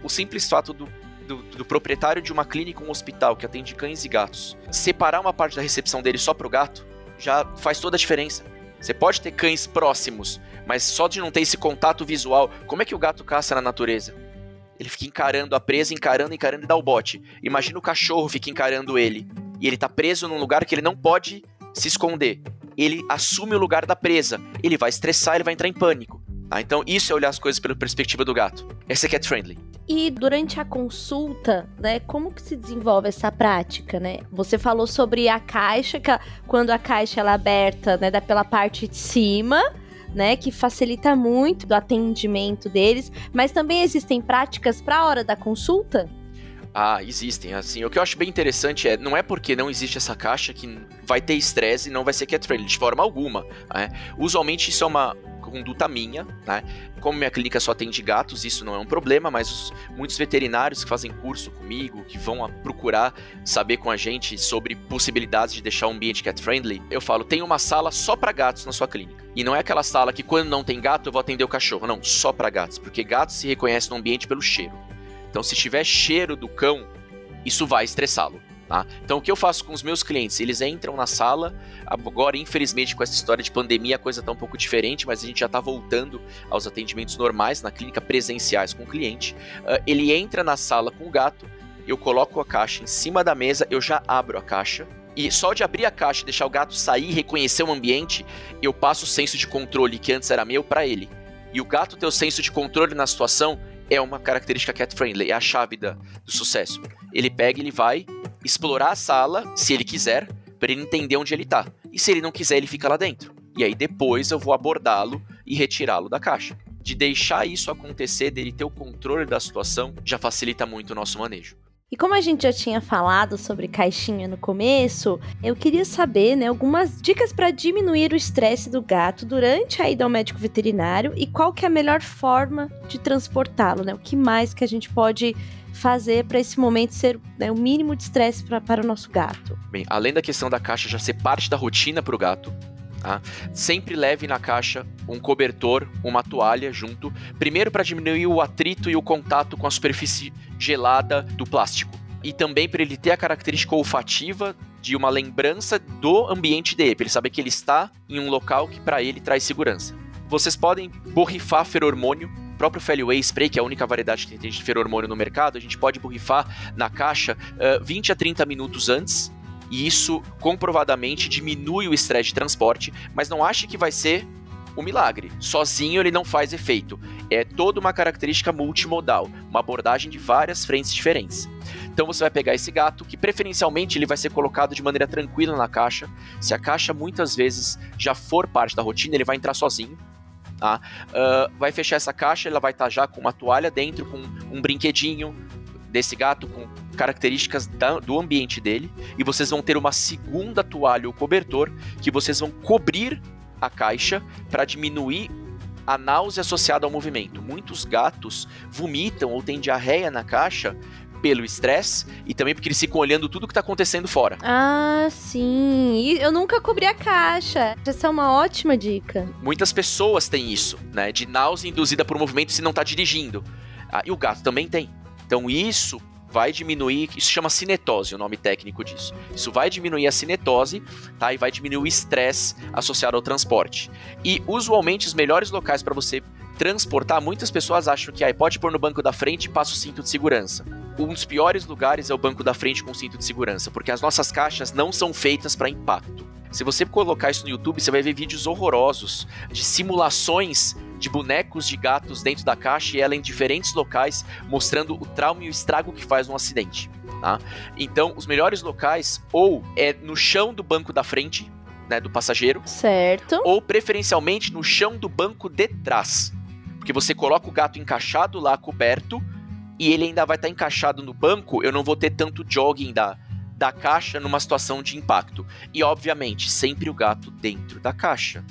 O simples fato do, do, do, proprietário de uma clínica, um hospital que atende cães e gatos, separar uma parte da recepção dele só para o gato, já faz toda a diferença. Você pode ter cães próximos, mas só de não ter esse contato visual, como é que o gato caça na natureza? Ele fica encarando a presa, encarando, encarando e dá o bote. Imagina o cachorro fica encarando ele. E ele tá preso num lugar que ele não pode se esconder. Ele assume o lugar da presa. Ele vai estressar, ele vai entrar em pânico. Ah, então isso é olhar as coisas pela perspectiva do gato. Esse é cat friendly. E durante a consulta, né, como que se desenvolve essa prática, né? Você falou sobre a caixa, que quando a caixa ela é aberta, né, dá pela parte de cima, né, que facilita muito o atendimento deles, mas também existem práticas para a hora da consulta? Ah, existem. Assim, o que eu acho bem interessante é, não é porque não existe essa caixa que vai ter estresse e não vai ser cat friendly de forma alguma. Né? Usualmente isso é uma conduta minha, né? Como minha clínica só atende gatos, isso não é um problema, mas os, muitos veterinários que fazem curso comigo, que vão procurar saber com a gente sobre possibilidades de deixar o ambiente cat friendly, eu falo, tem uma sala só para gatos na sua clínica. E não é aquela sala que quando não tem gato eu vou atender o cachorro, não, só para gatos, porque gatos se reconhecem no ambiente pelo cheiro. Então, se tiver cheiro do cão, isso vai estressá-lo. Tá? Então, o que eu faço com os meus clientes? Eles entram na sala, agora, infelizmente, com essa história de pandemia, a coisa está um pouco diferente, mas a gente já está voltando aos atendimentos normais na clínica presenciais com o cliente. Uh, ele entra na sala com o gato, eu coloco a caixa em cima da mesa, eu já abro a caixa. E só de abrir a caixa e deixar o gato sair reconhecer o ambiente, eu passo o senso de controle que antes era meu para ele. E o gato ter o senso de controle na situação é uma característica cat friendly, é a chave da, do sucesso. Ele pega, ele vai explorar a sala, se ele quiser, para ele entender onde ele tá. E se ele não quiser, ele fica lá dentro. E aí depois eu vou abordá-lo e retirá-lo da caixa. De deixar isso acontecer, dele ter o controle da situação, já facilita muito o nosso manejo. E como a gente já tinha falado sobre caixinha no começo, eu queria saber, né, algumas dicas para diminuir o estresse do gato durante a ida ao médico veterinário e qual que é a melhor forma de transportá-lo, né? O que mais que a gente pode fazer para esse momento ser né, o mínimo de estresse para o nosso gato? Bem, além da questão da caixa já ser parte da rotina para o gato, Tá? Sempre leve na caixa um cobertor, uma toalha junto, primeiro para diminuir o atrito e o contato com a superfície gelada do plástico. E também para ele ter a característica olfativa de uma lembrança do ambiente dele, para ele saber que ele está em um local que para ele traz segurança. Vocês podem borrifar feromônio próprio Feliway Spray, que é a única variedade que tem de feromônio no mercado, a gente pode borrifar na caixa uh, 20 a 30 minutos antes e isso comprovadamente diminui o estresse de transporte, mas não ache que vai ser um milagre. Sozinho ele não faz efeito. É toda uma característica multimodal, uma abordagem de várias frentes diferentes. Então você vai pegar esse gato, que preferencialmente ele vai ser colocado de maneira tranquila na caixa. Se a caixa muitas vezes já for parte da rotina, ele vai entrar sozinho. Tá? Uh, vai fechar essa caixa, ela vai estar já com uma toalha dentro, com um brinquedinho, desse gato com características da, do ambiente dele e vocês vão ter uma segunda toalha ou cobertor que vocês vão cobrir a caixa para diminuir a náusea associada ao movimento. Muitos gatos vomitam ou têm diarreia na caixa pelo estresse e também porque eles ficam olhando tudo que está acontecendo fora. Ah, sim. E eu nunca cobri a caixa. Essa é uma ótima dica. Muitas pessoas têm isso, né? De náusea induzida por movimento se não está dirigindo. Ah, e o gato também tem. Então isso vai diminuir, isso chama cinetose, o nome técnico disso. Isso vai diminuir a cinetose, tá? E vai diminuir o estresse associado ao transporte. E usualmente os melhores locais para você transportar, muitas pessoas acham que aí pode pôr no banco da frente e passa o cinto de segurança. Um dos piores lugares é o banco da frente com cinto de segurança, porque as nossas caixas não são feitas para impacto. Se você colocar isso no YouTube, você vai ver vídeos horrorosos de simulações de bonecos de gatos dentro da caixa e ela em diferentes locais, mostrando o trauma e o estrago que faz um acidente. Tá? Então, os melhores locais ou é no chão do banco da frente, né, do passageiro, certo? Ou preferencialmente no chão do banco de trás, porque você coloca o gato encaixado lá coberto e ele ainda vai estar tá encaixado no banco. Eu não vou ter tanto jogging da da caixa numa situação de impacto. E, obviamente, sempre o gato dentro da caixa.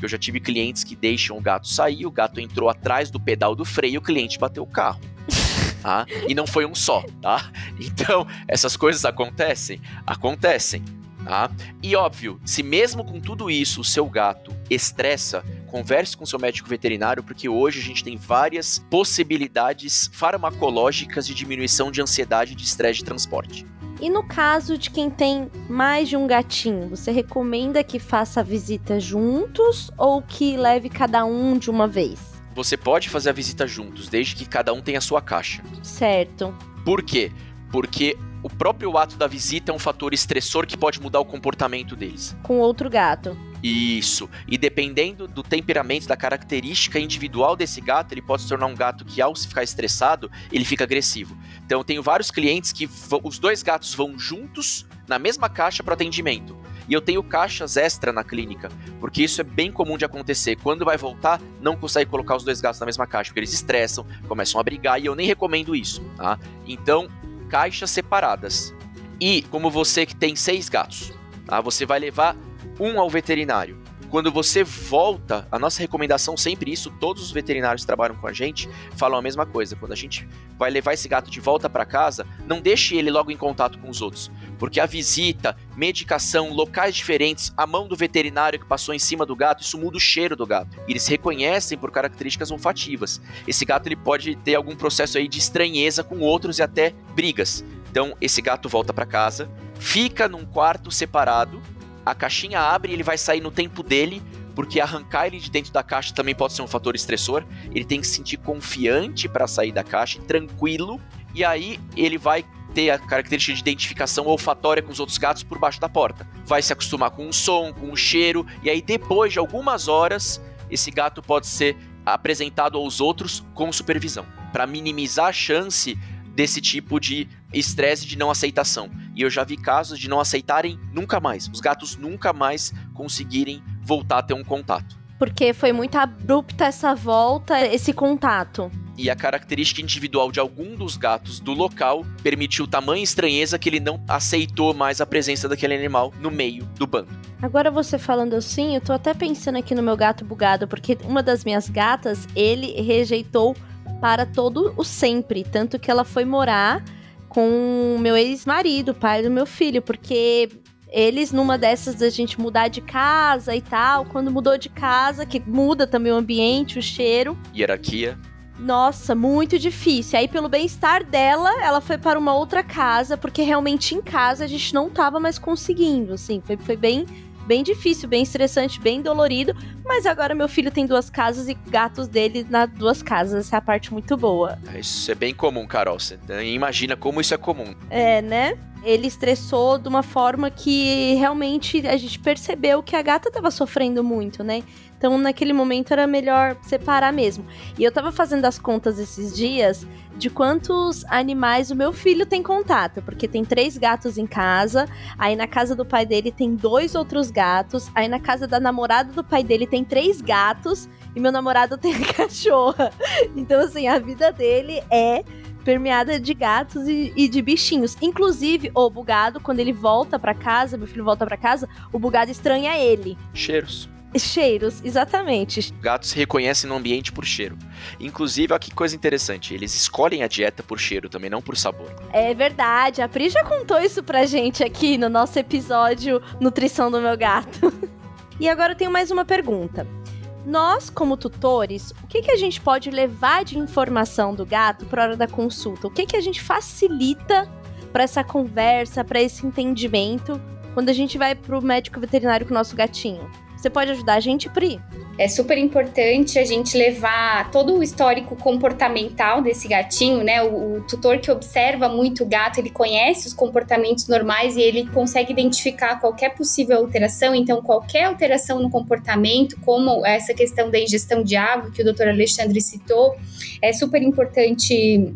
Eu já tive clientes que deixam o gato sair, o gato entrou atrás do pedal do freio, o cliente bateu o carro. Tá? E não foi um só, tá? Então, essas coisas acontecem? Acontecem. Tá? E óbvio, se mesmo com tudo isso o seu gato estressa, converse com seu médico veterinário, porque hoje a gente tem várias possibilidades farmacológicas de diminuição de ansiedade e de estresse de transporte. E no caso de quem tem mais de um gatinho, você recomenda que faça a visita juntos ou que leve cada um de uma vez? Você pode fazer a visita juntos, desde que cada um tenha a sua caixa. Certo. Por quê? Porque o próprio ato da visita é um fator estressor que pode mudar o comportamento deles. Com outro gato. Isso. E dependendo do temperamento, da característica individual desse gato, ele pode se tornar um gato que, ao se ficar estressado, ele fica agressivo. Então, eu tenho vários clientes que os dois gatos vão juntos na mesma caixa para atendimento. E eu tenho caixas extra na clínica, porque isso é bem comum de acontecer. Quando vai voltar, não consegue colocar os dois gatos na mesma caixa, porque eles estressam, começam a brigar, e eu nem recomendo isso, tá? Então, caixas separadas. E como você que tem seis gatos, tá? Você vai levar um ao veterinário. Quando você volta, a nossa recomendação sempre isso, todos os veterinários que trabalham com a gente falam a mesma coisa. Quando a gente vai levar esse gato de volta para casa, não deixe ele logo em contato com os outros, porque a visita, medicação, locais diferentes, a mão do veterinário que passou em cima do gato, isso muda o cheiro do gato. E eles reconhecem por características olfativas. Esse gato ele pode ter algum processo aí de estranheza com outros e até brigas. Então, esse gato volta para casa, fica num quarto separado a caixinha abre e ele vai sair no tempo dele, porque arrancar ele de dentro da caixa também pode ser um fator estressor. Ele tem que se sentir confiante para sair da caixa, tranquilo, e aí ele vai ter a característica de identificação olfatória com os outros gatos por baixo da porta. Vai se acostumar com o som, com o cheiro, e aí depois de algumas horas, esse gato pode ser apresentado aos outros com supervisão, para minimizar a chance desse tipo de estresse de não aceitação. E eu já vi casos de não aceitarem nunca mais. Os gatos nunca mais conseguirem voltar a ter um contato. Porque foi muito abrupta essa volta, esse contato. E a característica individual de algum dos gatos do local permitiu tamanha estranheza que ele não aceitou mais a presença daquele animal no meio do bando. Agora você falando assim, eu tô até pensando aqui no meu gato bugado, porque uma das minhas gatas, ele rejeitou para todo o sempre, tanto que ela foi morar com meu ex-marido, pai do meu filho, porque eles, numa dessas da gente mudar de casa e tal, quando mudou de casa, que muda também o ambiente, o cheiro. Hierarquia. Nossa, muito difícil. Aí, pelo bem-estar dela, ela foi para uma outra casa, porque realmente em casa a gente não tava mais conseguindo, assim. Foi, foi bem bem difícil, bem estressante, bem dolorido. Mas agora meu filho tem duas casas e gatos dele nas duas casas. Essa é a parte muito boa. É, isso é bem comum, Carol. Você imagina como isso é comum. É, né? Ele estressou de uma forma que realmente a gente percebeu que a gata estava sofrendo muito, né? Então, naquele momento era melhor separar mesmo. E eu tava fazendo as contas esses dias de quantos animais o meu filho tem contato, porque tem três gatos em casa, aí na casa do pai dele tem dois outros gatos, aí na casa da namorada do pai dele tem três gatos e meu namorado tem cachorra. Então, assim, a vida dele é permeada de gatos e, e, de bichinhos. Inclusive, o bugado, quando ele volta para casa, meu filho volta para casa, o bugado estranha ele. Cheiros. Cheiros, exatamente. Gatos se reconhecem no ambiente por cheiro. Inclusive, olha que coisa interessante, eles escolhem a dieta por cheiro também, não por sabor. É verdade, a Pri já contou isso pra gente aqui no nosso episódio Nutrição do Meu Gato. e agora eu tenho mais uma pergunta. Nós, como tutores, o que, que a gente pode levar de informação do gato para hora da consulta? O que, que a gente facilita para essa conversa, para esse entendimento, quando a gente vai para o médico veterinário com o nosso gatinho? Você pode ajudar a gente, Pri? É super importante a gente levar todo o histórico comportamental desse gatinho, né? O, o, tutor que observa muito o gato, ele conhece os comportamentos normais e ele consegue identificar qualquer possível alteração. Então, qualquer alteração no comportamento, como essa questão da ingestão de água que o doutor Alexandre citou, é super importante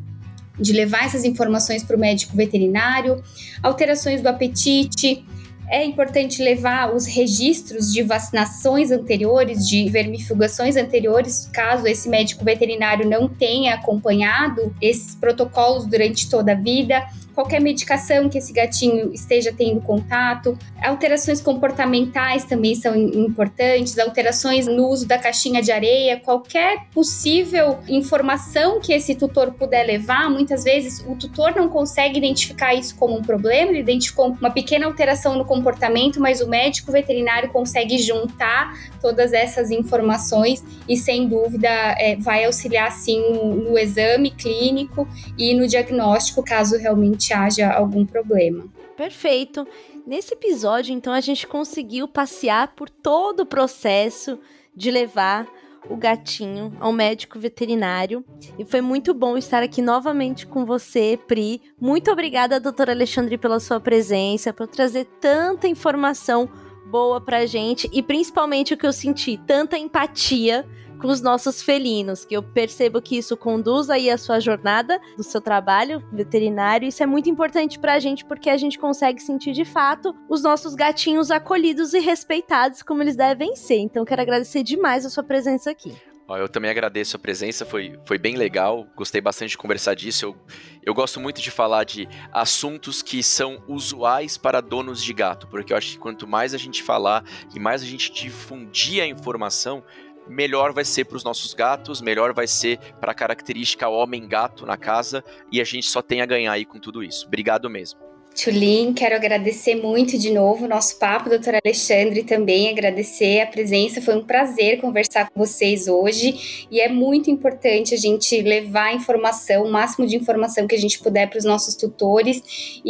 de levar essas informações para o médico veterinário, alterações do apetite, é importante levar os registros de vacinações anteriores, de vermifugações anteriores, caso esse médico veterinário não tenha acompanhado esses protocolos durante toda a vida qualquer medicação que esse gatinho esteja tendo contato. Alterações comportamentais também são importantes, alterações no uso da caixinha de areia, qualquer possível informação que esse tutor puder levar, muitas vezes o tutor não consegue identificar isso como um problema, ele identificou uma pequena alteração no comportamento, mas o médico veterinário consegue juntar todas essas informações e, sem dúvida, é, vai auxiliar sim no, no exame clínico e no diagnóstico, caso realmente realmente haja algum problema. Perfeito. Nesse episódio, então, a gente conseguiu passear por todo o processo de levar o gatinho ao médico veterinário. E foi muito bom estar aqui novamente com você, Pri. Muito obrigada, doutora Alexandre, pela sua presença, por trazer tanta informação boa pra gente e principalmente o que eu senti, tanta empatia com os nossos felinos, que eu percebo que isso conduz aí a sua jornada do seu trabalho veterinário. Isso é muito importante pra gente porque a gente consegue sentir de fato os nossos gatinhos acolhidos e respeitados como eles devem ser. Então quero agradecer demais a sua presença aqui. Eu também agradeço a presença, foi, foi bem legal, gostei bastante de conversar disso. Eu, eu gosto muito de falar de assuntos que são usuais para donos de gato, porque eu acho que quanto mais a gente falar e mais a gente difundir a informação, melhor vai ser para os nossos gatos, melhor vai ser para a característica homem-gato na casa e a gente só tem a ganhar aí com tudo isso. Obrigado mesmo. Tulin, quero agradecer muito de novo o nosso papo, doutor Alexandre, também agradecer a presença. Foi um prazer conversar com vocês hoje e é muito importante a gente levar informação, o máximo de informação que a gente puder para os nossos tutores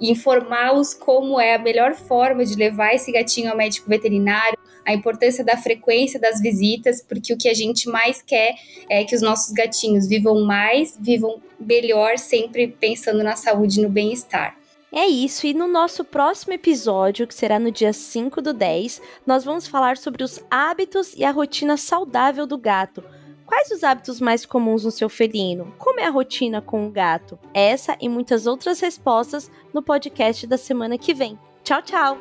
e informá-los como é a melhor forma de levar esse gatinho ao médico veterinário, a importância da frequência das visitas, porque o que a gente mais quer é que os nossos gatinhos vivam mais, vivam melhor, sempre pensando na saúde e no bem-estar. É isso, e no nosso próximo episódio, que será no dia 5 do 10, nós vamos falar sobre os hábitos e a rotina saudável do gato. Quais os hábitos mais comuns no seu felino? Como é a rotina com o gato? Essa e muitas outras respostas no podcast da semana que vem. Tchau, tchau!